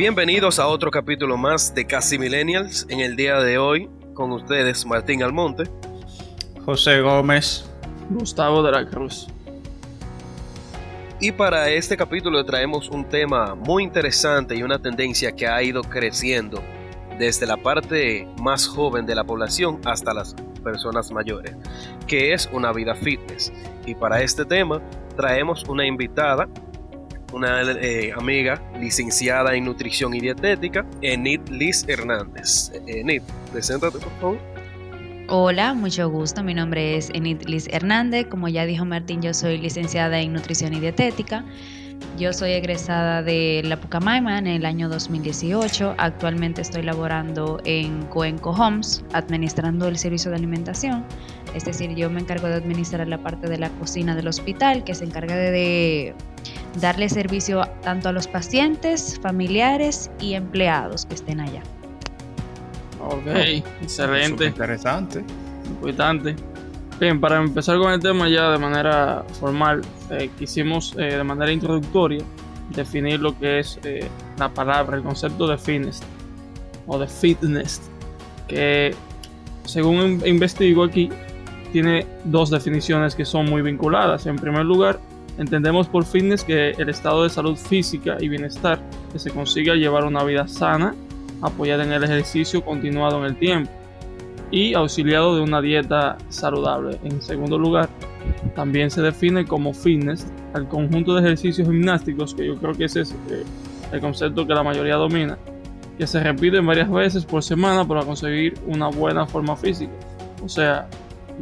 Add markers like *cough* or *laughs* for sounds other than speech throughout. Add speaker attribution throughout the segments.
Speaker 1: Bienvenidos a otro capítulo más de Casi Millennials. En el día de hoy, con ustedes, Martín Almonte,
Speaker 2: José Gómez,
Speaker 3: Gustavo de la Cruz.
Speaker 1: Y para este capítulo traemos un tema muy interesante y una tendencia que ha ido creciendo desde la parte más joven de la población hasta las personas mayores, que es una vida fitness. Y para este tema traemos una invitada, una eh, amiga licenciada en nutrición y dietética, Enid Liz Hernández. Enid, preséntate por favor.
Speaker 4: Hola, mucho gusto. Mi nombre es Enid Liz Hernández. Como ya dijo Martín, yo soy licenciada en nutrición y dietética. Yo soy egresada de la Pucamaima en el año 2018. Actualmente estoy laborando en Coenco Homes, administrando el servicio de alimentación. Es decir, yo me encargo de administrar la parte de la cocina del hospital, que se encarga de darle servicio tanto a los pacientes, familiares y empleados que estén allá.
Speaker 3: Ok, excelente.
Speaker 2: Interesante.
Speaker 3: Importante. Bien, para empezar con el tema ya de manera formal, eh, quisimos eh, de manera introductoria definir lo que es eh, la palabra, el concepto de fitness o de fitness, que según investigo aquí, tiene dos definiciones que son muy vinculadas. En primer lugar, entendemos por fitness que el estado de salud física y bienestar que se consiga llevar una vida sana, apoyada en el ejercicio continuado en el tiempo y auxiliado de una dieta saludable. En segundo lugar, también se define como fitness al conjunto de ejercicios gimnásticos, que yo creo que ese es eh, el concepto que la mayoría domina, que se repiten varias veces por semana para conseguir una buena forma física. O sea,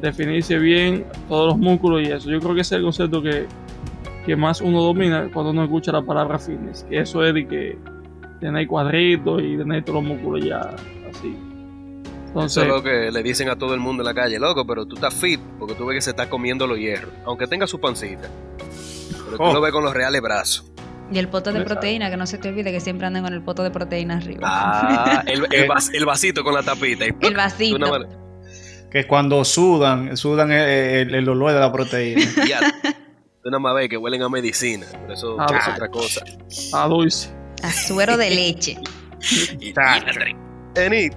Speaker 3: definirse bien todos los músculos y eso. Yo creo que ese es el concepto que, que más uno domina cuando uno escucha la palabra fitness. Que eso es de que tener cuadritos y tener todos los músculos ya así.
Speaker 1: Entonces, Eso es lo que le dicen a todo el mundo en la calle, loco, pero tú estás fit porque tú ves que se está comiendo los hierros, aunque tenga su pancita. Pero tú
Speaker 2: Oh.
Speaker 1: lo ves con los reales brazos.
Speaker 4: Y el poto de proteína, que no se te olvide que siempre andan con el poto de proteína arriba.
Speaker 1: Ah, *laughs* el, el vas- el vasito con la tapita. y-
Speaker 4: El vasito.
Speaker 1: Una
Speaker 2: Que cuando sudan, sudan el, el- el olor de la proteína. *laughs*
Speaker 1: Ya, tú nada más ves que huelen a medicina, pero eso
Speaker 3: Ah,
Speaker 1: es
Speaker 3: ah.
Speaker 1: otra cosa.
Speaker 3: A dulce.
Speaker 4: A suero de leche. *laughs*
Speaker 1: Y- Enid,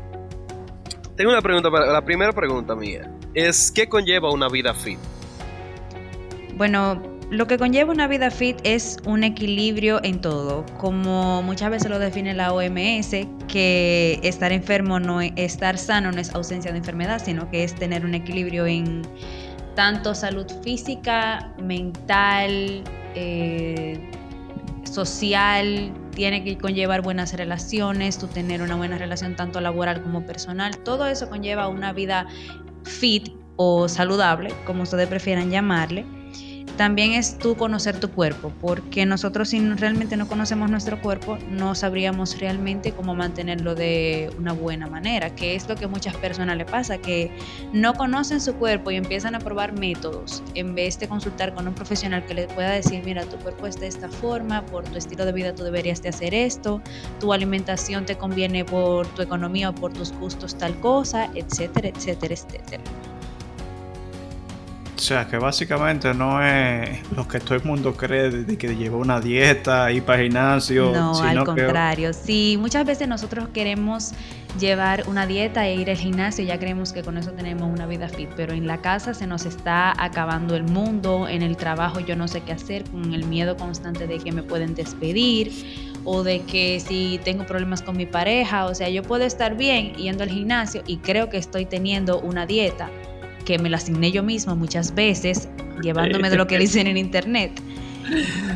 Speaker 1: tengo una pregunta para la primera pregunta mía es ¿qué conlleva una vida fit?
Speaker 4: Bueno, lo que conlleva una vida fit es un equilibrio en todo, como muchas veces lo define la OMS, que estar enfermo no es, estar sano no es ausencia de enfermedad, sino que es tener un equilibrio en tanto salud física, mental, eh, social, tiene que conllevar buenas relaciones, tú tener una buena relación tanto laboral como personal, todo eso conlleva una vida fit o saludable, como ustedes prefieran llamarle. También es tú conocer tu cuerpo, porque nosotros si realmente no conocemos nuestro cuerpo, no sabríamos realmente cómo mantenerlo de una buena manera, que es lo que muchas personas le pasa, que no conocen su cuerpo y empiezan a probar métodos en vez de consultar con un profesional que les pueda decir, mira, tu cuerpo es de esta forma, por tu estilo de vida tú deberías de hacer esto, tu alimentación te conviene por tu economía o por tus gustos tal cosa, etcétera, etcétera, etcétera.
Speaker 2: O sea, que básicamente no es lo que todo el mundo cree de que lleva una dieta, ir para gimnasio,
Speaker 4: No,
Speaker 2: sino
Speaker 4: al
Speaker 2: que
Speaker 4: contrario. Sí, muchas veces nosotros queremos llevar una dieta e ir al gimnasio, ya creemos que con eso tenemos una vida fit, pero en la casa se nos está acabando el mundo, en el trabajo yo no sé qué hacer, con el miedo constante de que me pueden despedir o de que si tengo problemas con mi pareja, o sea, yo puedo estar bien yendo al gimnasio y creo que estoy teniendo una dieta que me la asigné yo misma muchas veces, llevándome de lo que dicen en internet.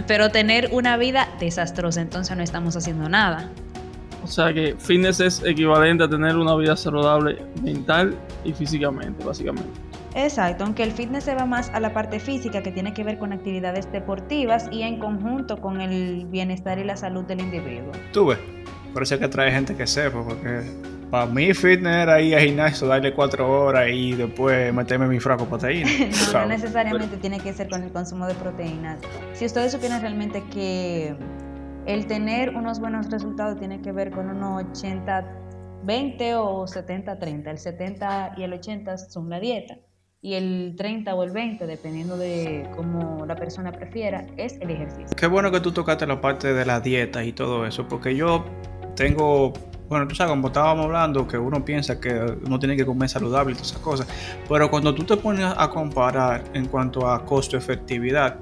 Speaker 4: Pero tener una vida desastrosa, entonces no estamos haciendo nada.
Speaker 3: O sea que fitness es equivalente a tener una vida saludable mental y físicamente, básicamente.
Speaker 4: Exacto, aunque el fitness se va más a la parte física que tiene que ver con actividades deportivas y en conjunto con el bienestar y la salud del individuo.
Speaker 2: tú ves. Por eso es que trae gente que sepa, porque para mí fitness era ir al gimnasio, darle cuatro horas y después meterme mi fraco de proteína. *laughs*
Speaker 4: No, no necesariamente tiene que ser con el consumo de proteínas. Si ustedes supieran realmente que el tener unos buenos resultados tiene que ver con unos 80, 20 o 70, 30. El 70 y el 80 son la dieta. Y el 30 o el 20, dependiendo de cómo la persona prefiera, es el ejercicio.
Speaker 2: Qué bueno que tú tocaste la parte de la dieta y todo eso, porque yo tengo bueno, tú sabes, como estábamos hablando, que uno piensa que uno tiene que comer saludable y todas esas cosas, pero cuando tú te pones a comparar en cuanto a costo-efectividad,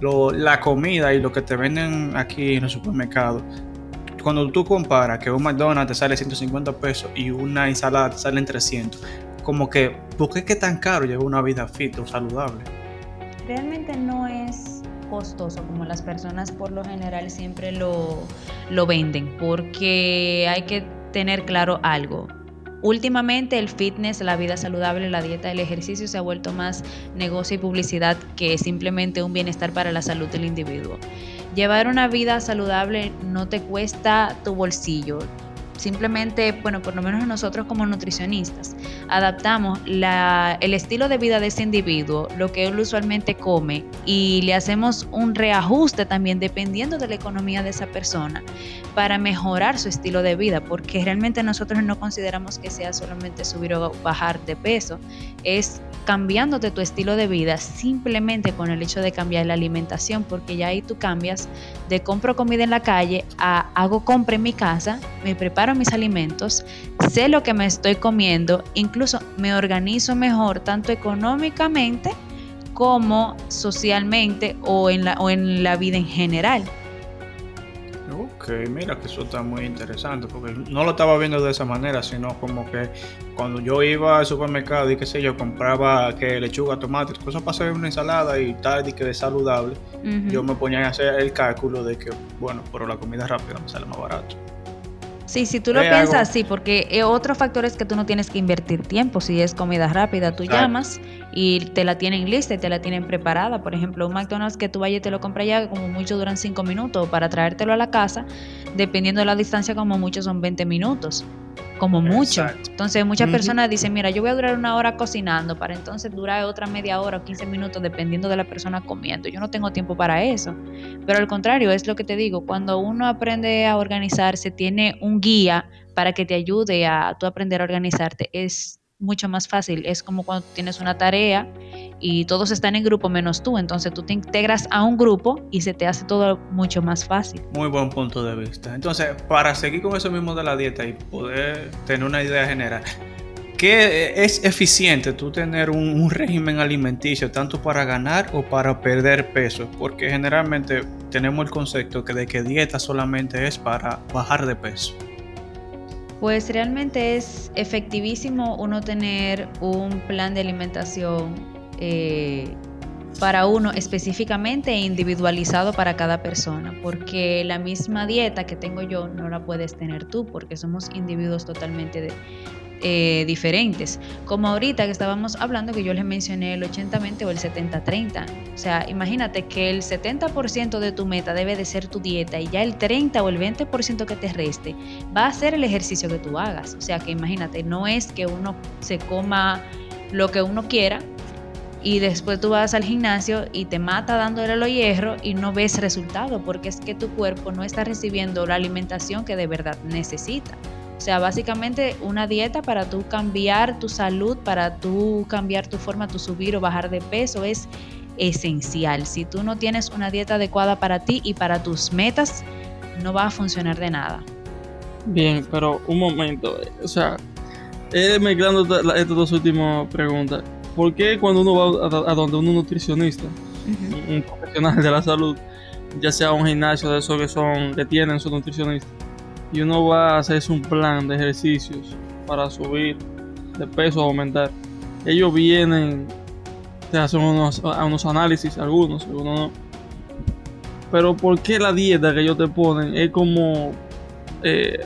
Speaker 2: la comida y lo que te venden aquí en el supermercado, cuando tú comparas que un McDonald's te sale 150 pesos y una ensalada te sale en 300, como que, ¿por qué es que tan caro llevar una vida fit o saludable?
Speaker 4: Realmente no es costoso como las personas por lo general siempre lo, lo venden, porque hay que tener claro algo. Últimamente el fitness, la vida saludable, la dieta, el ejercicio se ha vuelto más negocio y publicidad que simplemente un bienestar para la salud del individuo. Llevar una vida saludable no te cuesta tu bolsillo, Simplemente, bueno, por lo menos nosotros como nutricionistas, adaptamos el estilo de vida de ese individuo, lo que él usualmente come, y le hacemos un reajuste también dependiendo de la economía de esa persona para mejorar su estilo de vida, porque realmente nosotros no consideramos que sea solamente subir o bajar de peso, es cambiándote tu estilo de vida simplemente con el hecho de cambiar la alimentación, porque ya ahí tú cambias de compro comida en la calle a hago compra en mi casa, me preparo mis alimentos, sé lo que me estoy comiendo, incluso me organizo mejor tanto económicamente como socialmente o en la, o en la vida en general.
Speaker 2: Ok, mira que eso está muy interesante, porque no lo estaba viendo de esa manera, sino como que cuando yo iba al supermercado y qué sé yo, compraba que lechuga, tomate, cosas para hacer una ensalada y tal, y que es saludable, yo me ponía a hacer el cálculo de que, bueno, pero la comida rápida me sale más barato.
Speaker 4: Sí, si tú lo piensas, sí, porque eh, otro factor es que tú no tienes que invertir tiempo. Si es comida rápida, tú llamas y te la tienen lista y te la tienen preparada. Por ejemplo, un McDonald's que tú vayas y te lo compras ya, como mucho duran 5 minutos. Para traértelo a la casa, dependiendo de la distancia, como mucho son 20 minutos como mucho. Entonces muchas personas dicen, mira, yo voy a durar una hora cocinando para entonces durar otra media hora o 15 minutos dependiendo de la persona comiendo. Yo no tengo tiempo para eso. Pero al contrario, es lo que te digo, cuando uno aprende a organizarse, tiene un guía para que te ayude a tú aprender a organizarte, es mucho más fácil. Es como cuando tienes una tarea y todos están en grupo menos tú, entonces tú te integras a un grupo y se te hace todo mucho más fácil.
Speaker 2: Muy buen punto de vista. Entonces, para seguir con eso mismo de la dieta y poder tener una idea general, ¿qué es eficiente tú tener un, régimen alimenticio tanto para ganar o para perder peso? Porque generalmente tenemos el concepto que de que dieta solamente es para bajar de peso.
Speaker 4: Pues realmente es efectivísimo uno tener un plan de alimentación eh, para uno específicamente e individualizado para cada persona, porque la misma dieta que tengo yo no la puedes tener tú, porque somos individuos totalmente de, eh, diferentes. Como ahorita que estábamos hablando que yo les mencioné el 80-20 o el 70-30. O sea, imagínate que el 70% de tu meta debe de ser tu dieta y ya el 30 o el 20% que te reste va a ser el ejercicio que tú hagas. O sea, que imagínate, no es que uno se coma lo que uno quiera, y después tú vas al gimnasio y te mata dándole los hierro y no ves resultado porque es que tu cuerpo no está recibiendo la alimentación que de verdad necesita. O sea, básicamente una dieta para tú cambiar tu salud, para tú cambiar tu forma, tu subir o bajar de peso es esencial. Si tú no tienes una dieta adecuada para ti y para tus metas, no va a funcionar de nada.
Speaker 3: Bien, pero un momento, o sea, eh, mezclando estas dos últimas preguntas, ¿por qué cuando uno va a, donde un nutricionista, un profesional de la salud, ya sea un gimnasio de esos que son que tienen su nutricionista, y uno va a hacerse un plan de ejercicios para subir de peso aumentar, ellos vienen, te hacen unos, unos análisis, algunos, algunos no. Pero ¿por qué la dieta que ellos te ponen es como... Eh,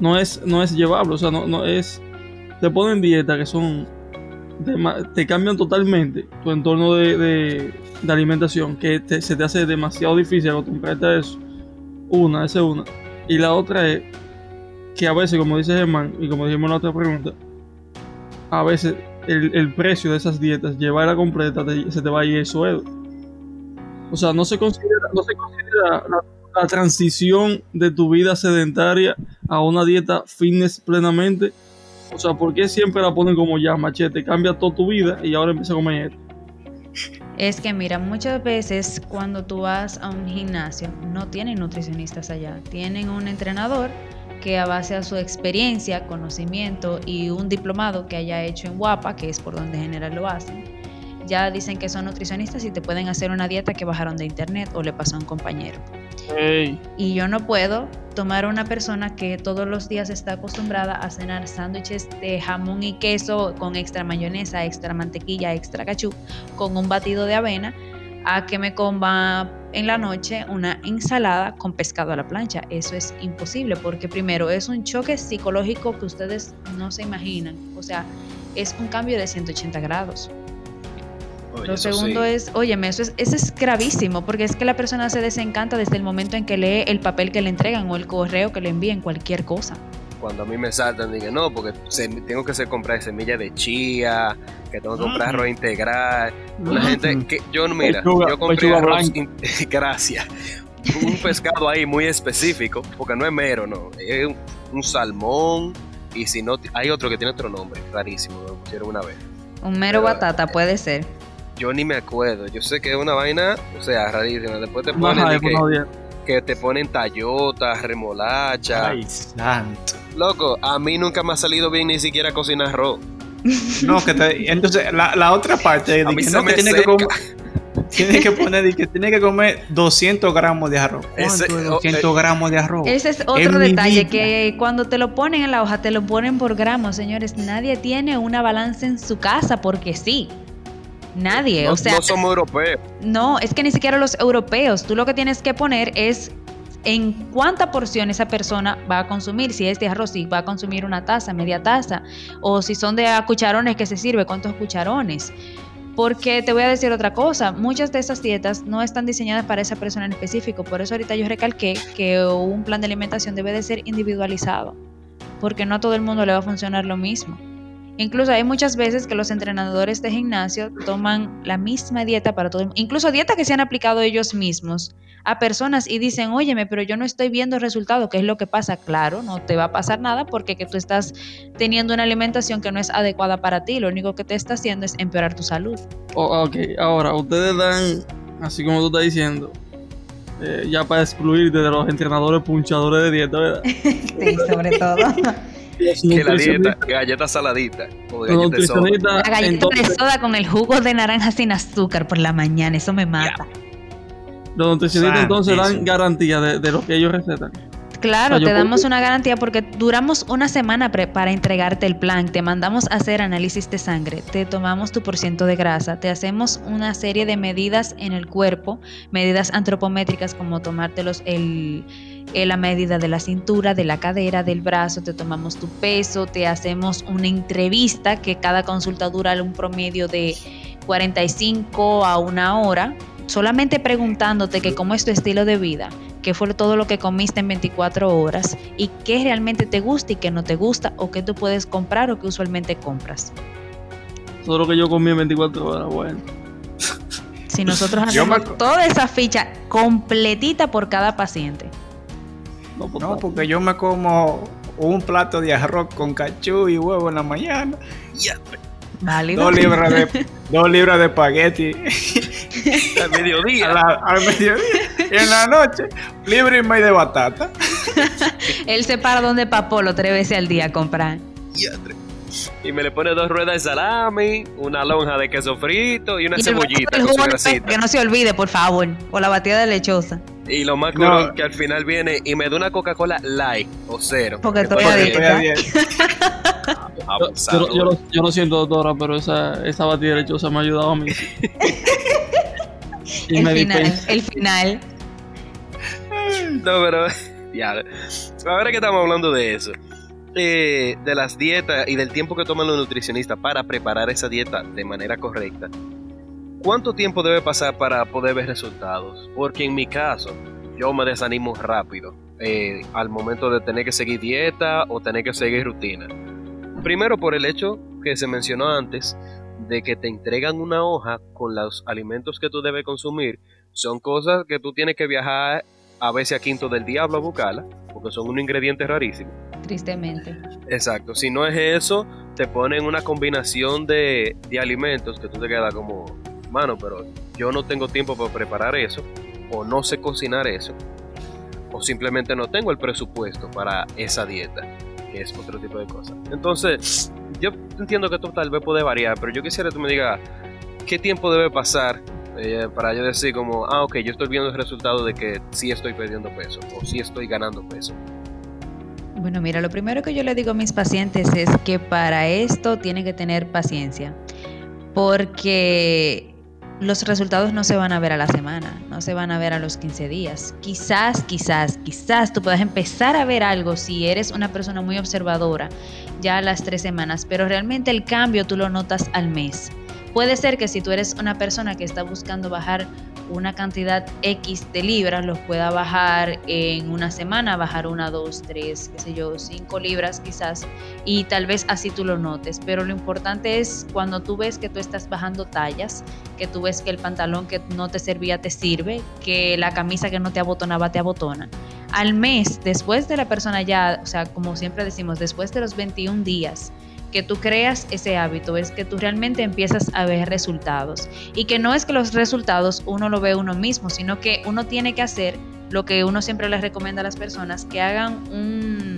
Speaker 3: no, es, no es llevable, o sea, no, no es... Te ponen dieta que son... te cambian totalmente tu entorno de, de, alimentación, que se te hace demasiado difícil acostumbrarte a eso. Una, esa es una. Y la otra es que a veces, como dice Germán, y como dijimos en la otra pregunta, a veces el, precio de esas dietas, llevarla completa, se te va a ir el sueldo. O sea, no se considera, no se considera la, transición de tu vida sedentaria a una dieta fitness plenamente. O sea, ¿por qué siempre la ponen como ya, machete? Cambia toda tu vida y ahora empieza a comer esto.
Speaker 4: Es que mira, muchas veces cuando tú vas a un gimnasio no tienen nutricionistas allá, tienen un entrenador que a base a su experiencia, conocimiento y un diplomado que haya hecho en Guapa, que es por donde en general lo hacen, ya dicen que son nutricionistas y te pueden hacer una dieta que bajaron de internet o le pasó a un compañero. Y yo no puedo tomar una persona que todos los días está acostumbrada a cenar sándwiches de jamón y queso con extra mayonesa, extra mantequilla, extra cachú, con un batido de avena, a que me coma en la noche una ensalada con pescado a la plancha. Eso es imposible porque primero es un choque psicológico que ustedes no se imaginan. O sea, es un cambio de 180 grados.
Speaker 1: Oye,
Speaker 4: Lo segundo
Speaker 1: sí.
Speaker 4: es, óyeme, eso es, eso es gravísimo, porque es que la persona se desencanta desde el momento en que lee el papel que le entregan o el correo que le envíen, cualquier cosa.
Speaker 1: Cuando a mí me saltan, digo, no, porque se- tengo que hacer comprar semillas de chía, que tengo que comprar arroz integral. Una
Speaker 3: Mm.
Speaker 1: gente que yo, mira,
Speaker 3: Pechuga-
Speaker 1: yo compré arroz, in- *laughs* gracias. Un pescado ahí muy específico, porque no es mero, no. Es un, un salmón, y si no, hay otro que tiene otro nombre, rarísimo, me lo pusieron una vez.
Speaker 4: Un mero
Speaker 1: Pero,
Speaker 4: batata puede ser.
Speaker 1: Yo ni me acuerdo, yo sé que es una vaina, o sea, rarísima. Después te ponen que, que te ponen tayotas, remolacha.
Speaker 2: Ay, santo.
Speaker 1: Loco, a mí nunca me ha salido bien ni siquiera cocinar arroz. *laughs*
Speaker 2: No, que te, entonces la, la otra parte de que no, que
Speaker 1: me
Speaker 2: tiene que,
Speaker 1: seca.
Speaker 2: comer, tiene que poner de que tiene que comer 200 gramos de arroz.
Speaker 1: Ese-
Speaker 2: ¿Cuánto es
Speaker 1: oh,
Speaker 2: 200
Speaker 1: eh,
Speaker 2: gramos de arroz?
Speaker 4: Ese es otro detalle, que cuando te lo ponen en la hoja, te lo ponen por gramos, señores. Nadie tiene una balanza en su casa porque sí. Nadie,
Speaker 1: No,
Speaker 4: o sea,
Speaker 1: no somos europeos.
Speaker 4: no, es que ni siquiera los europeos. Tú lo que tienes que poner es en cuánta porción esa persona va a consumir. Si es de arroz, si va a consumir una taza, media taza. O si son de cucharones que se sirve, cuántos cucharones. Porque te voy a decir otra cosa, muchas de esas dietas no están diseñadas para esa persona en específico. Por eso ahorita yo recalqué que un plan de alimentación debe de ser individualizado. Porque no a todo el mundo le va a funcionar lo mismo. Incluso hay muchas veces que los entrenadores de gimnasio toman la misma dieta para todo el mundo, incluso dieta que se han aplicado ellos mismos a personas y dicen, óyeme, pero yo no estoy viendo resultado, ¿qué es lo que pasa? Claro, no te va a pasar nada porque que tú estás teniendo una alimentación que no es adecuada para ti, lo único que te está haciendo es empeorar tu salud.
Speaker 3: Oh, ok, ahora, ustedes dan, así como tú estás diciendo, eh, ya para excluirte de los entrenadores punchadores de dieta, ¿verdad? *laughs*
Speaker 4: Sí, sobre todo. *laughs*
Speaker 3: Los
Speaker 1: Que la dieta, galleta saladita o
Speaker 3: los
Speaker 1: galleta de soda.
Speaker 4: La galleta
Speaker 3: entonces,
Speaker 4: de soda con el jugo de naranja sin azúcar por la mañana, eso me mata.
Speaker 3: los nutricionistas entonces dan garantía de, de lo que ellos recetan.
Speaker 4: Claro,
Speaker 3: O sea, yo
Speaker 4: te damos una garantía porque duramos una semana pre- para entregarte el plan, te mandamos a hacer análisis de sangre, te tomamos tu porciento de grasa, te hacemos una serie de medidas en el cuerpo, medidas antropométricas como tomártelos el, el- la medida de la cintura, de la cadera, del brazo, te tomamos tu peso, te hacemos una entrevista que cada consulta dura un promedio de 45 a una hora, solamente preguntándote que cómo es tu estilo de vida, qué fue todo lo que comiste en 24 horas y qué realmente te gusta y qué no te gusta o qué tú puedes comprar o qué usualmente compras.
Speaker 3: Todo lo que yo comí en 24 horas, bueno.
Speaker 4: Si nosotros
Speaker 2: me
Speaker 4: hacemos toda esa ficha completita por cada paciente.
Speaker 3: No, pues,
Speaker 2: No, porque yo me como un plato de arroz con cachú y huevo en la mañana.
Speaker 4: Válido.
Speaker 2: Dos libras de, *laughs* dos libras de espagueti
Speaker 1: Al mediodía.
Speaker 2: a la- al mediodía. Y en la noche, libre y medio de batata. *laughs*
Speaker 4: Él se para donde Papolo tres veces al día a comprar.
Speaker 1: Y me le pone dos ruedas de salami, una lonja de queso frito y una
Speaker 4: Y el
Speaker 1: cebollita
Speaker 4: el
Speaker 1: con su
Speaker 4: que no se olvide, por favor. O la batida de lechosa.
Speaker 1: Y lo más
Speaker 2: No.
Speaker 1: curón que al final viene y me da una Coca-Cola light o cero.
Speaker 4: Porque estoy
Speaker 1: Después
Speaker 4: a
Speaker 1: de-
Speaker 2: Estoy a dieta.
Speaker 3: yo, yo- yo lo, yo lo siento, doctora, pero esa, esa batida lechosa me ha ayudado a mí. *laughs* y
Speaker 4: El
Speaker 3: me
Speaker 4: final,
Speaker 3: dispensa.
Speaker 4: el final.
Speaker 1: No, pero *laughs* ya. Ahora que estamos hablando de eso, eh, de las dietas y del tiempo que toman los nutricionistas para preparar esa dieta de manera correcta, ¿cuánto tiempo debe pasar para poder ver resultados? Porque en mi caso, yo me desanimo rápido eh, al momento de tener que seguir dieta o tener que seguir rutina. Primero por el hecho que se mencionó antes de que te entregan una hoja con los alimentos que tú debes consumir. Son cosas que tú tienes que viajar a veces a Quinto del Diablo a buscarla, porque son un ingrediente rarísimo.
Speaker 4: Tristemente.
Speaker 1: Exacto, si no es eso, te ponen una combinación de, de alimentos que tú te quedas como, mano, pero yo no tengo tiempo para preparar eso, o no sé cocinar eso, o simplemente no tengo el presupuesto para esa dieta, que es otro tipo de cosas. Entonces, yo entiendo que esto tal vez puede variar, pero yo quisiera que tú me digas qué tiempo debe pasar eh, para yo decir como, ah, ok, yo estoy viendo el resultado de que sí estoy perdiendo peso o sí estoy ganando peso.
Speaker 4: Bueno, mira, lo primero que yo le digo a mis pacientes es que para esto tienen que tener paciencia, porque los resultados no se van a ver a la semana, no se van a ver a los 15 días. Quizás, quizás, quizás tú puedas empezar a ver algo si eres una persona muy observadora ya a las tres semanas, pero realmente el cambio tú lo notas al mes. Puede ser que si tú eres una persona que está buscando bajar una cantidad X de libras, los pueda bajar en una semana, bajar una, dos, tres, qué sé yo, cinco libras quizás, y tal vez así tú lo notes. Pero lo importante es cuando tú ves que tú estás bajando tallas, que tú ves que el pantalón que no te servía te sirve, que la camisa que no te abotonaba te abotona. Al mes, después de la persona ya, o sea, como siempre decimos, después de los 21 días, que tú creas ese hábito, es que tú realmente empiezas a ver resultados. Y que no es que los resultados uno lo ve uno mismo, sino que uno tiene que hacer lo que uno siempre les recomienda a las personas, que hagan un,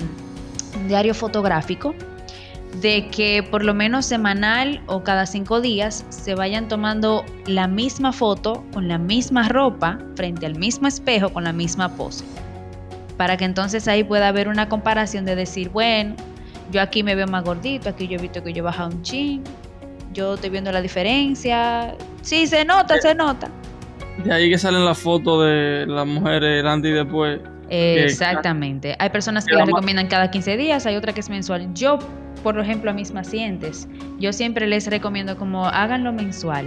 Speaker 4: diario fotográfico de que por lo menos semanal o cada cinco días se vayan tomando la misma foto con la misma ropa frente al mismo espejo con la misma pose. Para que entonces ahí pueda haber una comparación de decir, bueno, yo aquí me veo más gordito, aquí yo he visto que yo he bajado un chin, yo estoy viendo la diferencia. Sí, se nota, se nota.
Speaker 3: De ahí que salen las fotos de las mujeres antes y después.
Speaker 4: Exactamente. Hay personas que la recomiendan cada 15 días, hay otra que es mensual. Yo, por ejemplo, a mis pacientes, yo siempre les recomiendo como háganlo mensual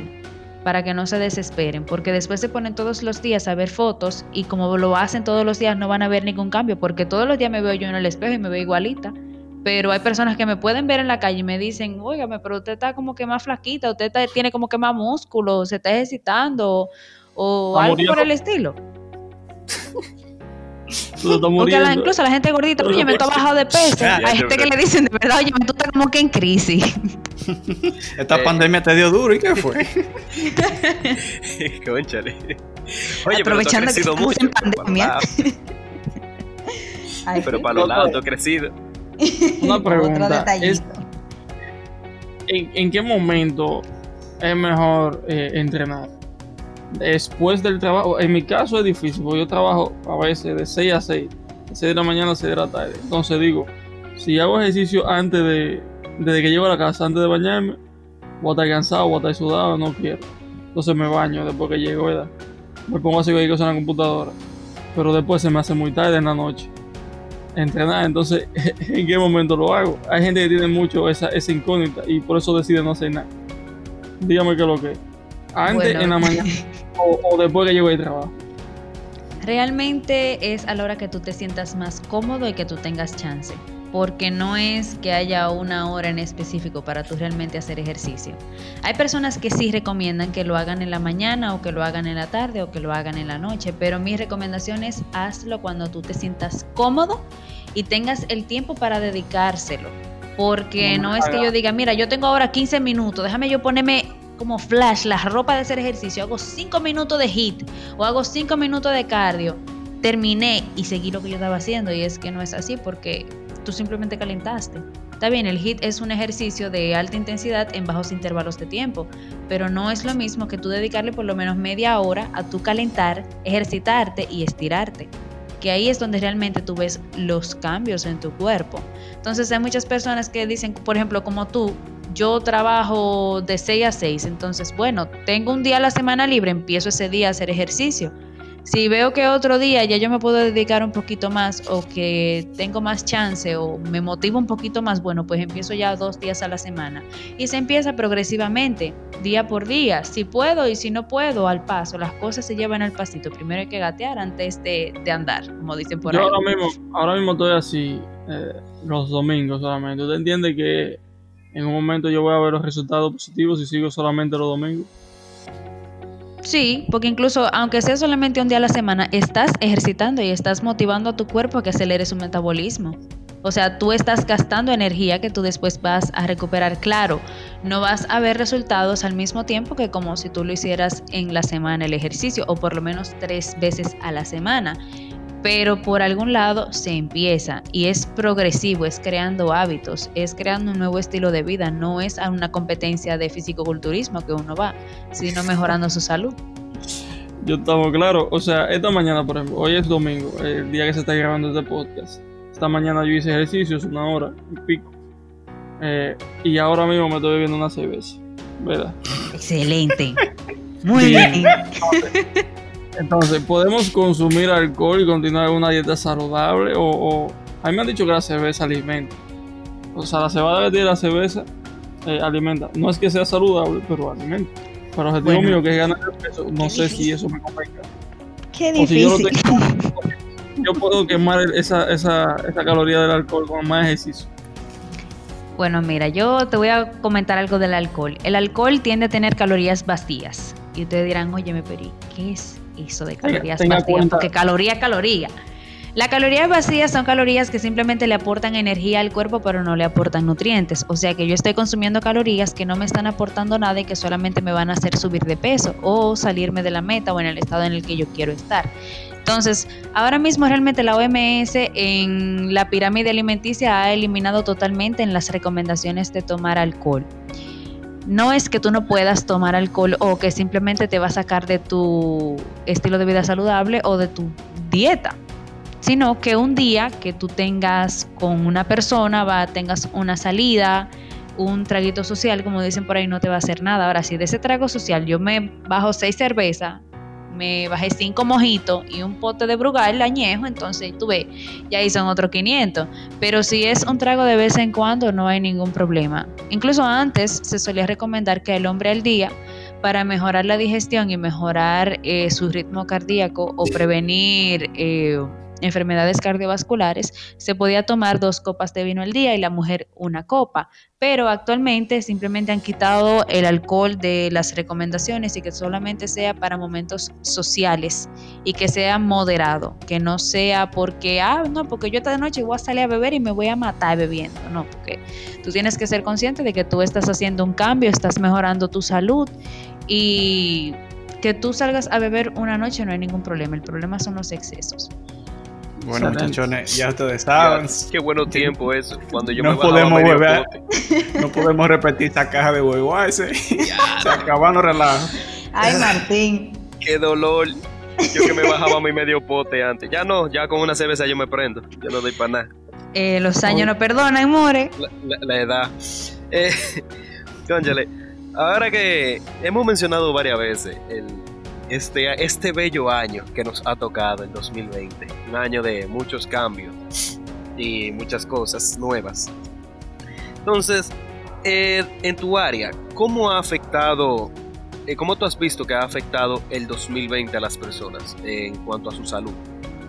Speaker 4: para que no se desesperen, porque después se ponen todos los días a ver fotos y como lo hacen todos los días no van a ver ningún cambio, porque todos los días me veo yo en el espejo y me veo igualita pero hay personas que me pueden ver en la calle y me dicen, óigame, pero usted está como que más flaquita, usted tiene como que más músculo, se está ejercitando o algo por el estilo. *laughs* Porque incluso la gente gordita, oye, me está bajado de peso. *laughs* Hay gente que le dicen, de verdad, oye, tú estás como que en crisis. *laughs*
Speaker 2: Esta pandemia te dio duro, ¿y qué fue?
Speaker 1: Conchale.
Speaker 4: Oye, Aprovechando pero tú has crecido mucho. En pandemia.
Speaker 1: pero para los lados tú has crecido.
Speaker 3: Una *laughs* pregunta. ¿en, qué momento es mejor eh, entrenar? Después del trabajo. En mi caso es difícil, porque yo trabajo a veces de 6 a 6, de 6 de la mañana a 6 de la tarde. Entonces digo, si hago ejercicio antes de, desde que llego a la casa, antes de bañarme, voy a estar cansado, voy a estar sudado, no quiero. Entonces me baño después que llego, ¿verdad? Me pongo a hacer cosas en la computadora. Pero después se me hace muy tarde en la noche entrenar. Entonces, *laughs* ¿en qué momento lo hago? Hay gente que tiene mucho esa, esa incógnita y por eso decide no hacer nada. Dígame qué es lo que es. Antes, en la mañana *laughs* o, después que llego de trabajo.
Speaker 4: Realmente es a la hora que tú te sientas más cómodo y que tú tengas chance porque no es que haya una hora en específico para tú realmente hacer ejercicio. Hay personas que sí recomiendan que lo hagan en la mañana o que lo hagan en la tarde o que lo hagan en la noche, pero mi recomendación es hazlo cuando tú te sientas cómodo y tengas el tiempo para dedicárselo. Porque no, es que yo diga, mira, yo tengo ahora 15 minutos, déjame yo ponerme como flash la ropa de hacer ejercicio, hago 5 minutos de hit o hago 5 minutos de cardio, terminé y seguí lo que yo estaba haciendo y es que no es así porque tú simplemente calentaste. Está bien, el HIT es un ejercicio de alta intensidad en bajos intervalos de tiempo, pero no es lo mismo que tú dedicarle por lo menos media hora a tu calentar, ejercitarte y estirarte. Que ahí es donde realmente tú ves los cambios en tu cuerpo. Entonces hay muchas personas que dicen, por ejemplo, como tú, yo trabajo de 6 a 6, entonces bueno, tengo un día a la semana libre, empiezo ese día a hacer ejercicio si veo que otro día ya yo me puedo dedicar un poquito más o que tengo más chance o me motivo un poquito más, bueno, pues empiezo ya dos días a la semana. Y se empieza progresivamente, día por día. Si puedo y si no puedo, al paso. Las cosas se llevan al pasito. Primero hay que gatear antes de, andar, como dicen por
Speaker 3: yo
Speaker 4: ahí.
Speaker 3: Ahora mismo, ahora mismo estoy así eh, los domingos solamente. ¿Usted entiende que en un momento yo voy a ver los resultados positivos si sigo solamente los domingos?
Speaker 4: Sí, porque incluso aunque sea solamente un día a la semana, estás ejercitando y estás motivando a tu cuerpo a que acelere su metabolismo. O sea, tú estás gastando energía que tú después vas a recuperar. Claro, no vas a ver resultados al mismo tiempo que como si tú lo hicieras en la semana el ejercicio o por lo menos tres veces a la semana. Pero por algún lado se empieza y es progresivo, es creando hábitos, es creando un nuevo estilo de vida, no es a una competencia de fisicoculturismo que uno va, sino mejorando su salud.
Speaker 3: Yo estamos claro, o sea, esta mañana, por ejemplo, hoy es domingo, el día que se está grabando este podcast. Esta mañana yo hice ejercicios una hora y pico. Eh, y ahora mismo me estoy bebiendo una cerveza, ¿verdad?
Speaker 4: Excelente. Muy bien. *laughs*
Speaker 3: Entonces, ¿podemos consumir alcohol y continuar una dieta saludable? O, a mí me han dicho que la cerveza alimenta. O sea, la cebada de la cerveza eh, alimenta. No es que sea saludable, pero alimenta. Pero el objetivo mío que es ganar peso, no sé si eso me convenga.
Speaker 4: Qué difícil *laughs*
Speaker 3: yo puedo quemar esa, esa, esa caloría del alcohol con más ejercicio.
Speaker 4: Bueno, mira, yo te voy a comentar algo del alcohol. El alcohol tiende a tener calorías vacías. Y ustedes dirán, oye, me pero ¿qué es eso de calorías vacías? Porque caloría, caloría. Las calorías vacías son calorías que simplemente le aportan energía al cuerpo, pero no le aportan nutrientes. O sea que yo estoy consumiendo calorías que no me están aportando nada y que solamente me van a hacer subir de peso o salirme de la meta o en el estado en el que yo quiero estar. Entonces, ahora mismo realmente la OMS en la pirámide alimenticia ha eliminado totalmente en las recomendaciones de tomar alcohol. No es que tú no puedas tomar alcohol o que simplemente te va a sacar de tu estilo de vida saludable o de tu dieta, sino que un día que tú tengas con una persona, va, tengas una salida, un traguito social, como dicen por ahí, no te va a hacer nada. Ahora, si de ese trago social yo me bajo seis cervezas, me bajé cinco mojitos y un pote de brugal añejo, entonces tú ves, ya ahí son otros 500. Pero si es un trago de vez en cuando, no hay ningún problema. Incluso antes se solía recomendar que el hombre al día, para mejorar la digestión y mejorar eh, su ritmo cardíaco o prevenir... Eh, enfermedades cardiovasculares, se podía tomar dos copas de vino al día y la mujer una copa, pero actualmente simplemente han quitado el alcohol de las recomendaciones y que solamente sea para momentos sociales y que sea moderado, que no sea porque, ah, no, porque yo esta noche voy a salir a beber y me voy a matar bebiendo, no, porque tú tienes que ser consciente de que tú estás haciendo un cambio, estás mejorando tu salud y que tú salgas a beber una noche no hay ningún problema, el problema son los excesos.
Speaker 2: Bueno, muchachones, ya ustedes saben.
Speaker 1: qué bueno tiempo eso. Cuando yo
Speaker 2: no
Speaker 1: me
Speaker 2: podemos beber, *laughs* no podemos repetir esta caja de huevo ese. *laughs* Se acabaron relajo.
Speaker 4: Ay, Martín.
Speaker 1: Qué dolor. Yo que me bajaba mi medio pote antes. Ya no, ya con una cerveza yo me prendo. Yo no doy para nada.
Speaker 4: Eh, los años no perdonan, more.
Speaker 1: La, edad. Eh, *laughs* ahora que hemos mencionado varias veces el este, este bello año que nos ha tocado, el 2020. Un año de muchos cambios y muchas cosas nuevas. Entonces, eh, en tu área, ¿cómo ha afectado, eh, cómo tú has visto que ha afectado el 2020 a las personas en cuanto a su salud?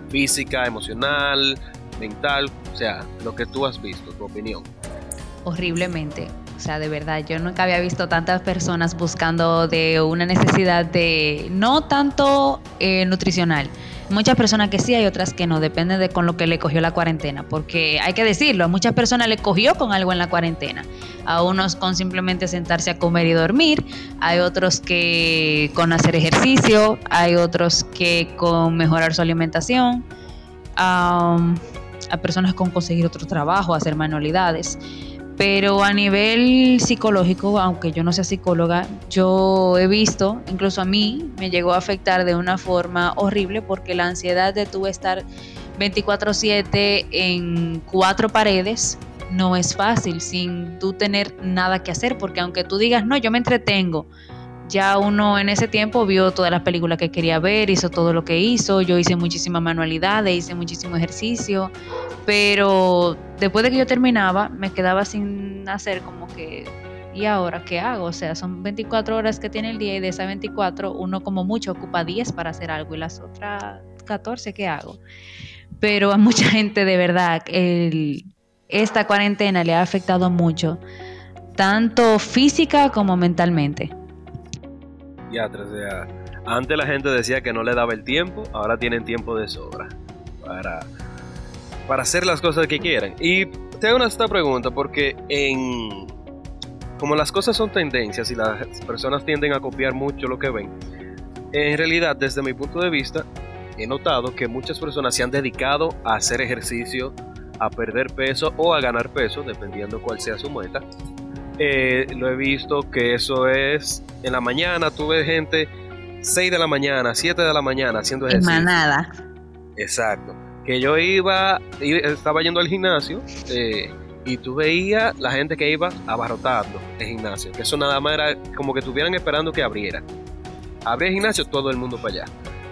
Speaker 1: Física, emocional, mental, o sea, lo que tú has visto, tu opinión.
Speaker 4: Horriblemente o sea, de verdad, yo nunca había visto tantas personas buscando de una necesidad de, no tanto eh, nutricional. Muchas personas que sí, hay otras que no, depende de con lo que le cogió la cuarentena, porque hay que decirlo, a muchas personas le cogió con algo en la cuarentena, a unos con simplemente sentarse a comer y dormir, hay otros que con hacer ejercicio, hay otros que con mejorar su alimentación, a personas con conseguir otro trabajo, hacer manualidades. Pero a nivel psicológico, aunque yo no sea psicóloga, yo he visto, incluso a mí, me llegó a afectar de una forma horrible porque la ansiedad de tú estar 24/7 en cuatro paredes no es fácil sin tú tener nada que hacer, porque aunque tú digas, no, yo me entretengo, ya uno en ese tiempo vio todas las películas que quería ver, hizo todo lo que hizo, yo hice muchísimas manualidades, hice muchísimo ejercicio, pero después de que yo terminaba me quedaba sin hacer como que, ¿y ahora qué hago? O sea, son 24 horas que tiene el día y de esas 24 uno como mucho ocupa 10 para hacer algo y las otras 14, ¿qué hago? Pero a mucha gente de verdad esta cuarentena le ha afectado mucho, tanto física como mentalmente.
Speaker 1: O sea, antes la gente decía que no le daba el tiempo, ahora tienen tiempo de sobra para para hacer las cosas que quieran. Y te hago esta pregunta porque en como las cosas son tendencias y las personas tienden a copiar mucho lo que ven, en realidad desde mi punto de vista he notado que muchas personas se han dedicado a hacer ejercicio, a perder peso o a ganar peso, dependiendo cuál sea su meta. Eh, lo he visto que eso es en la mañana, tuve gente 6 de la mañana, 7 de la mañana haciendo ejercicio.
Speaker 4: manada.
Speaker 1: Exacto. Que yo iba, estaba yendo al gimnasio eh, y tú veías la gente que iba abarrotando el gimnasio. Que eso nada más era como que estuvieran esperando que abriera. Abría el gimnasio, todo el mundo para allá.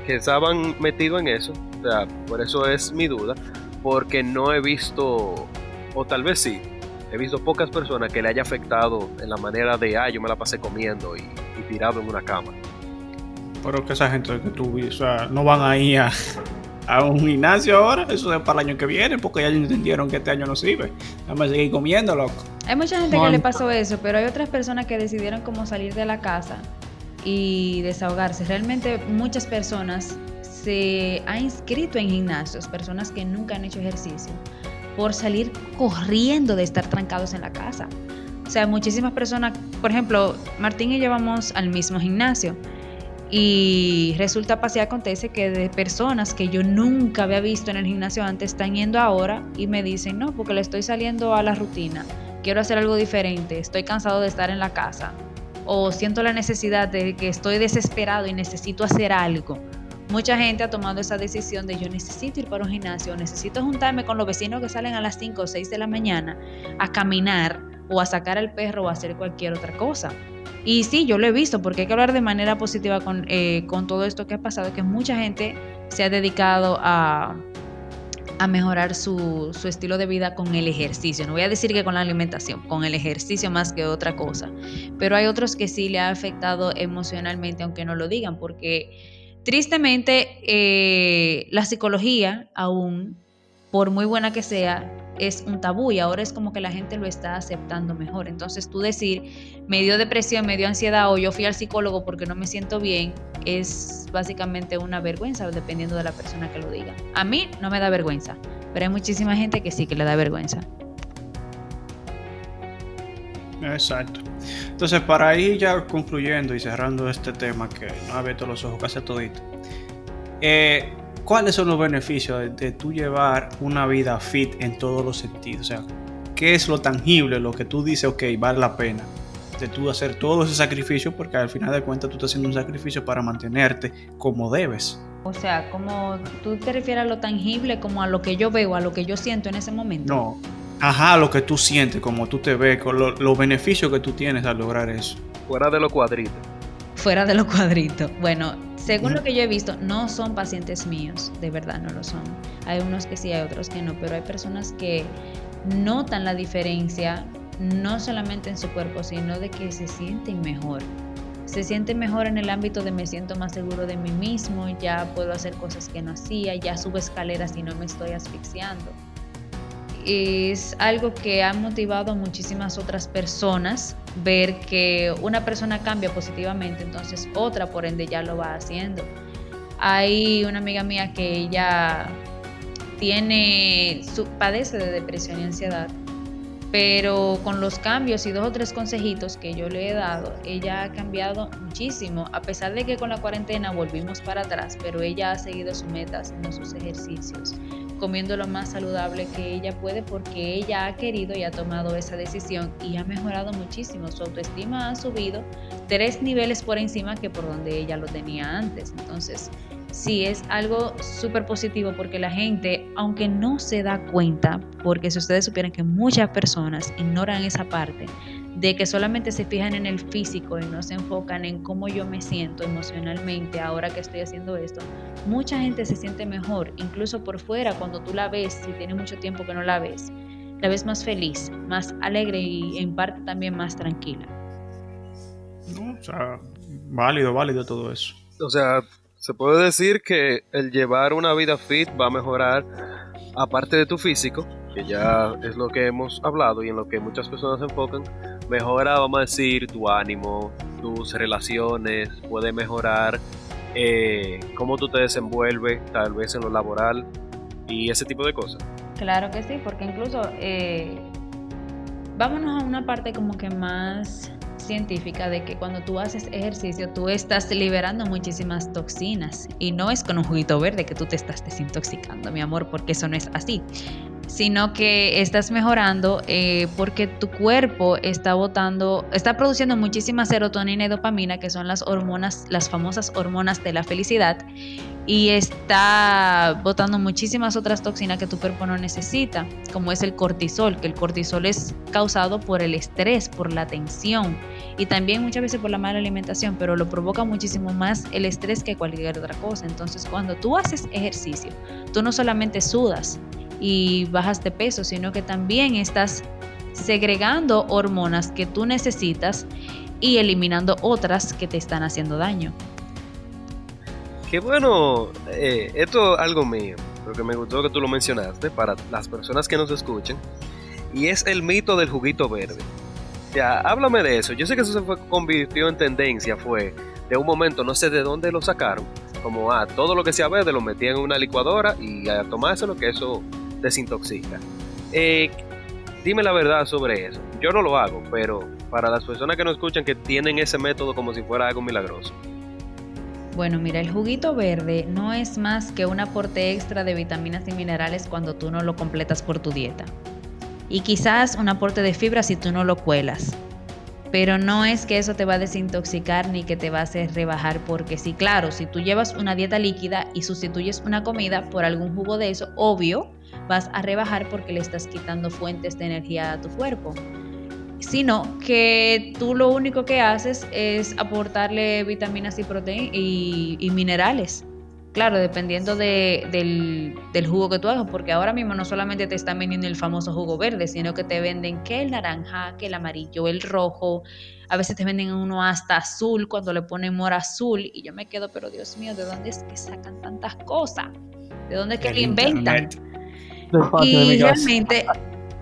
Speaker 1: Que estaban metidos en eso. O sea, por eso es mi duda. Porque no he visto, o tal vez sí, he visto pocas personas que le haya afectado en la manera de, ah, yo me la pasé comiendo y, tirado en una cama.
Speaker 2: Pero que esa gente que tú, o sea, no van ahí a, a un gimnasio ahora, eso es para el año que viene, porque ya entendieron que este año no sirve. Vamos a seguir comiendo, loco.
Speaker 4: Hay mucha gente que le pasó eso, pero hay otras personas que decidieron como salir de la casa y desahogarse. Realmente muchas personas se han inscrito en gimnasios, personas que nunca han hecho ejercicio, por salir corriendo de estar trancados en la casa. O sea, muchísimas personas, por ejemplo, Martín y yo vamos al mismo gimnasio y resulta, pasa y acontece que de personas que yo nunca había visto en el gimnasio antes están yendo ahora y me dicen, no, porque le estoy saliendo a la rutina, quiero hacer algo diferente, estoy cansado de estar en la casa o siento la necesidad de que estoy desesperado y necesito hacer algo. Mucha gente ha tomado esa decisión de yo necesito ir para un gimnasio, necesito juntarme con los vecinos que salen a las 5 o 6 de la mañana a caminar o a sacar al perro o a hacer cualquier otra cosa. Y sí, yo lo he visto, porque hay que hablar de manera positiva con, eh, con todo esto que ha pasado, que mucha gente se ha dedicado a, a mejorar su, su, estilo de vida con el ejercicio. No voy a decir que con la alimentación, con el ejercicio más que otra cosa. Pero hay otros que sí le ha afectado emocionalmente, aunque no lo digan, porque tristemente eh, la psicología aún, por muy buena que sea, es un tabú y ahora es como que la gente lo está aceptando mejor. Entonces tú decir, me dio depresión, me dio ansiedad o yo fui al psicólogo porque no me siento bien, es básicamente una vergüenza dependiendo de la persona que lo diga. A mí no me da vergüenza, pero hay muchísima gente que sí que le da vergüenza.
Speaker 2: Exacto. Entonces, para ir ya concluyendo y cerrando este tema que no ha abierto los ojos casi todito, eh, ¿cuáles son los beneficios de, de tú llevar una vida fit en todos los sentidos? O sea, ¿qué es lo tangible, lo que tú dices, ok, vale la pena? De tú hacer todo ese sacrificio, porque al final de cuentas tú estás haciendo un sacrificio para mantenerte como debes.
Speaker 4: O sea, como tú te refieres a lo tangible, como a lo que yo veo, a lo que yo siento en ese momento.
Speaker 2: No, ajá, lo que tú sientes, como tú te ves, con los beneficios que tú tienes al lograr eso.
Speaker 1: Fuera de los cuadritos.
Speaker 4: Fuera de los cuadritos. Bueno, según lo que yo he visto, no son pacientes míos, de verdad no lo son. Hay unos que sí, hay otros que no, pero hay personas que notan la diferencia no solamente en su cuerpo, sino de que se sienten mejor. Se sienten mejor en el ámbito de me siento más seguro de mí mismo, ya puedo hacer cosas que no hacía, ya subo escaleras y no me estoy asfixiando. Es algo que ha motivado a muchísimas otras personas ver que una persona cambia positivamente, entonces otra por ende ya lo va haciendo. Hay una amiga mía que ella tiene, padece de depresión y ansiedad pero con los cambios y dos o tres consejitos que yo le he dado, ella ha cambiado muchísimo, a pesar de que con la cuarentena volvimos para atrás, pero ella ha seguido su meta haciendo sus ejercicios, comiendo lo más saludable que ella puede porque ella ha querido y ha tomado esa decisión y ha mejorado muchísimo, su autoestima ha subido tres niveles por encima que por donde ella lo tenía antes, entonces sí es algo súper positivo porque la gente, aunque no se da cuenta, porque si ustedes supieran que muchas personas ignoran esa parte, de que solamente se fijan en el físico y no se enfocan en cómo yo me siento emocionalmente ahora que estoy haciendo esto, mucha gente se siente mejor, incluso por fuera, cuando tú la ves, si tiene mucho tiempo que no la ves, la ves más feliz, más alegre y en parte también más tranquila.
Speaker 2: No, o sea, válido, válido todo eso.
Speaker 1: O sea, se puede decir que el llevar una vida fit va a mejorar, aparte de tu físico, que ya es lo que hemos hablado y en lo que muchas personas se enfocan, mejora, vamos a decir, tu ánimo, tus relaciones, puede mejorar eh, cómo tú te desenvuelves, tal vez en lo laboral y ese tipo de cosas.
Speaker 4: Claro que sí, porque incluso eh, vámonos a una parte como que más científica de que cuando tú haces ejercicio tú estás liberando muchísimas toxinas. Y no es con un juguito verde que tú te estás desintoxicando, mi amor, porque eso no es así. Sino que estás mejorando eh, porque tu cuerpo está botando, está produciendo muchísima serotonina y dopamina, que son las hormonas, las famosas hormonas de la felicidad, y está botando muchísimas otras toxinas que tu cuerpo no necesita, como es el cortisol, que el cortisol es causado por el estrés, por la tensión y también muchas veces por la mala alimentación, pero lo provoca muchísimo más el estrés que cualquier otra cosa. Entonces, cuando tú haces ejercicio, tú no solamente sudas, y bajas de peso, sino que también estás segregando hormonas que tú necesitas y eliminando otras que te están haciendo daño.
Speaker 1: Bueno, eh, esto es algo mío, porque me gustó que tú lo mencionaste para las personas que nos escuchen, y es el mito del juguito verde. Ya, háblame de eso. Yo sé que eso se fue, convirtió en tendencia, fue de un momento, no sé de dónde lo sacaron, como a ah, todo lo que sea verde lo metían en una licuadora y a tomárselo, que eso desintoxica. Eh, dime la verdad sobre eso. Yo no lo hago, pero para las personas que no escuchan que tienen ese método como si fuera algo milagroso.
Speaker 4: Bueno, mira, el juguito verde no es más que un aporte extra de vitaminas y minerales cuando tú no lo completas por tu dieta. Y quizás un aporte de fibra si tú no lo cuelas. Pero no es que eso te va a desintoxicar ni que te va a hacer rebajar, porque sí, claro, si tú llevas una dieta líquida y sustituyes una comida por algún jugo de eso, obvio, vas a rebajar porque le estás quitando fuentes de energía a tu cuerpo sino que tú lo único que haces es aportarle vitaminas y proteínas y, minerales. Claro, dependiendo del, jugo que tú hagas, porque ahora mismo no solamente te están vendiendo el famoso jugo verde, sino que te venden que el naranja, que el amarillo, el rojo, a veces te venden uno hasta azul cuando le ponen mora azul y yo me quedo, pero Dios mío, ¿de dónde es que sacan tantas cosas? ¿De dónde es que le inventan? y realmente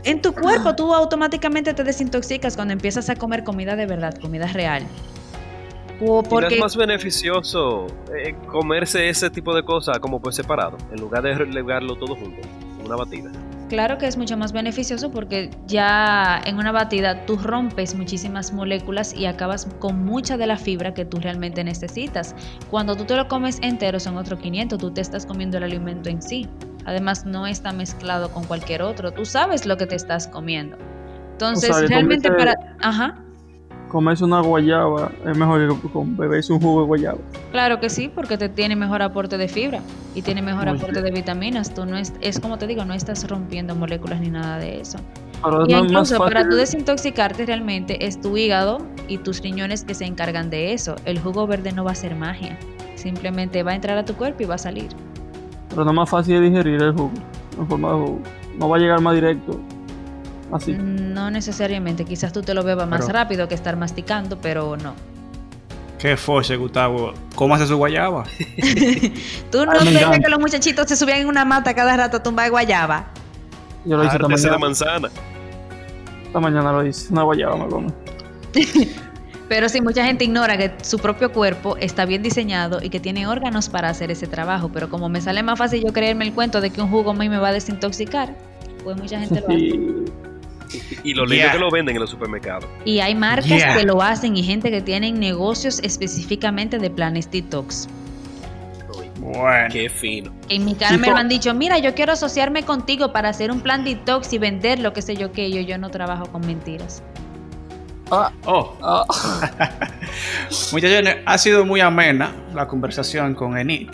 Speaker 4: en tu cuerpo tú automáticamente te desintoxicas cuando empiezas a comer comida de verdad, comida real.
Speaker 1: O porque... es más beneficioso eh, comerse ese tipo de cosas como por separado, en lugar de relegarlo todo junto, una batida.
Speaker 4: Claro que es mucho más beneficioso porque ya en una batida tú rompes muchísimas moléculas y acabas con mucha de la fibra que tú realmente necesitas. Cuando tú te lo comes entero son otros 500, tú te estás comiendo el alimento en sí. Además, no está mezclado con cualquier otro. Tú sabes lo que te estás comiendo. Entonces, realmente para... Ajá.
Speaker 3: Comerse una guayaba es mejor que beberse un jugo de guayaba.
Speaker 4: Claro que sí, porque te tiene mejor aporte de fibra y tiene mejor aporte de vitaminas. Tú no es, es como te digo, no estás rompiendo moléculas ni nada de eso. y incluso para tú desintoxicarte realmente es tu hígado y tus riñones que se encargan de eso. El jugo verde no va a ser magia. Simplemente va a entrar a tu cuerpo y va a salir.
Speaker 3: Pero no más fácil de digerir el jugo, en forma de jugo. No va a llegar más directo. Así.
Speaker 4: No necesariamente, quizás tú te lo bebas más rápido que estar masticando, pero no.
Speaker 2: Qué fuerte, Gustavo. ¿Cómo hace su guayaba? *laughs*
Speaker 4: ¿Tú no crees que los muchachitos se subían en una mata cada rato a tumbar guayaba?
Speaker 1: Yo lo hice esta mañana. de manzana.
Speaker 3: Esta mañana lo hice. Una guayaba me come. *laughs*
Speaker 4: Pero sí, mucha gente ignora que su propio cuerpo está bien diseñado y que tiene órganos para hacer ese trabajo. Pero como me sale más fácil yo creerme el cuento de que un jugo a mí me va a desintoxicar, pues mucha gente lo hace.
Speaker 1: Y lo yeah. que lo venden en los supermercados.
Speaker 4: Y hay marcas que lo hacen y gente que tienen negocios específicamente de planes detox.
Speaker 1: Bueno. Qué fino.
Speaker 4: En mi cara me lo han dicho, mira, yo quiero asociarme contigo para hacer un plan detox y vender lo que sé yo que yo, yo no trabajo con mentiras.
Speaker 2: Ah, oh. Ah. *laughs* Muchachos, ha sido muy amena la conversación con Enit.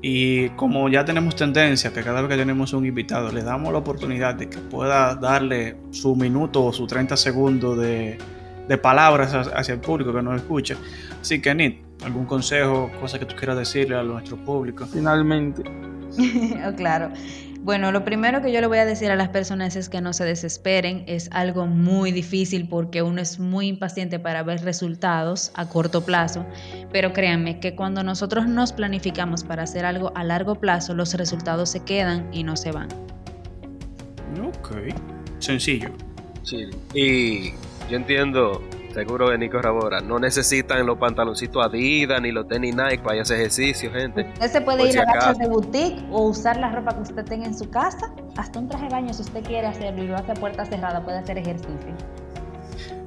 Speaker 2: Y como ya tenemos tendencia que cada vez que tenemos un invitado le damos la oportunidad de que pueda darle su minuto o su 30 segundos de, palabras hacia el público que nos escucha. Así que Enit, algún consejo, cosa que tú quieras decirle a nuestro público.
Speaker 3: Finalmente. *laughs*
Speaker 4: oh, claro. Bueno, lo primero que yo le voy a decir a las personas es que no se desesperen. Es algo muy difícil porque uno es muy impaciente para ver resultados a corto plazo. Pero créanme que cuando nosotros nos planificamos para hacer algo a largo plazo, los resultados se quedan y no se van.
Speaker 2: Ok. Sencillo.
Speaker 1: Sí. Y yo entiendo Seguro que Nico Rabora. No necesitan los pantaloncitos Adidas ni los tenis Nike para hacer ejercicio, gente.
Speaker 4: Usted se puede ir a gachas de boutique o usar la ropa que usted tenga en su casa. Hasta un traje de baño, si usted quiere hacerlo y lo hace a puerta cerrada, puede hacer ejercicio.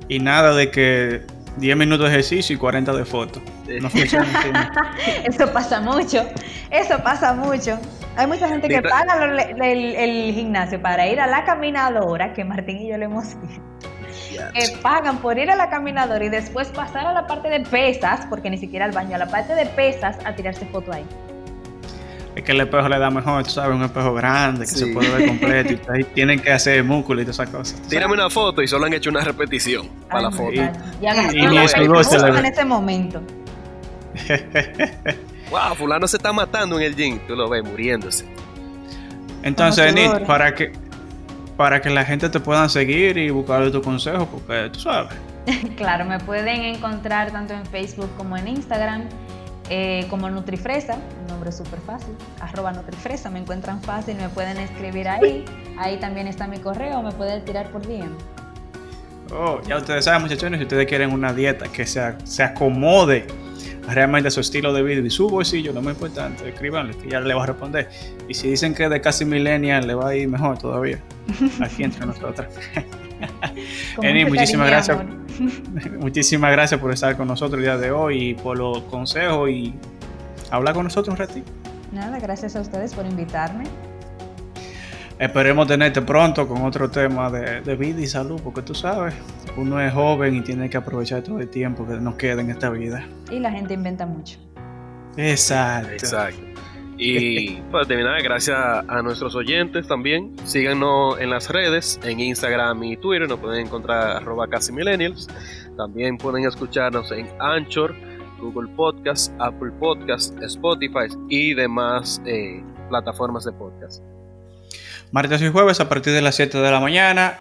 Speaker 2: Y nada de que 10 minutos de ejercicio y 40 de foto. No *laughs*
Speaker 4: Eso pasa mucho. Eso pasa mucho. Hay mucha gente que paga el, gimnasio para ir a la caminadora, que Martín y yo le hemos visto que pagan por ir a la caminadora y después pasar a la parte de pesas, porque ni siquiera al baño, a la parte de pesas a tirarse foto ahí.
Speaker 2: Es que el espejo le da mejor, tú sabes, un espejo grande que se puede ver completo y *laughs* ahí tienen que hacer músculo y todas esas cosas.
Speaker 1: Tírame una foto y solo han hecho una repetición para la foto.
Speaker 4: Y, ni eso en ese momento. *laughs*
Speaker 1: wow, fulano se está matando en el gym, tú lo ves muriéndose.
Speaker 2: Entonces, Enid, para que para que la gente te pueda seguir y buscar tu consejo, porque tú sabes. *laughs*
Speaker 4: claro, me pueden encontrar tanto en Facebook como en Instagram. Eh, como Nutrifresa, un nombre súper fácil, arroba Nutrifresa, me encuentran fácil, me pueden escribir ahí, ahí también está mi correo, me pueden tirar por DM.
Speaker 2: Oh, ya ustedes saben muchachones, si ustedes quieren una dieta que se, se acomode realmente su estilo de vida y su bolsillo, lo más importante, escríbanle que ya le va a responder. Y si dicen que de casi millennial le va a ir mejor todavía, *laughs* aquí entre nosotras. Eni, muchísimas gracias. *laughs* *laughs* muchísimas gracias por estar con nosotros el día de hoy y por los consejos y hablar con nosotros un ratito.
Speaker 4: Nada, gracias a ustedes por invitarme.
Speaker 2: Esperemos tenerte pronto con otro tema de, de, vida y salud, porque tú sabes, uno es joven y tiene que aprovechar todo el tiempo que nos queda en esta vida.
Speaker 4: Y la gente inventa mucho.
Speaker 2: Exacto.
Speaker 1: Exacto. Y *laughs* para terminar, gracias a nuestros oyentes también. Síganos en las redes, en Instagram y Twitter, nos pueden encontrar arroba casi millennials. También pueden escucharnos en Anchor, Google Podcast, Apple Podcast, Spotify y demás eh, plataformas de podcast
Speaker 2: martes y jueves a partir de las 7 de la mañana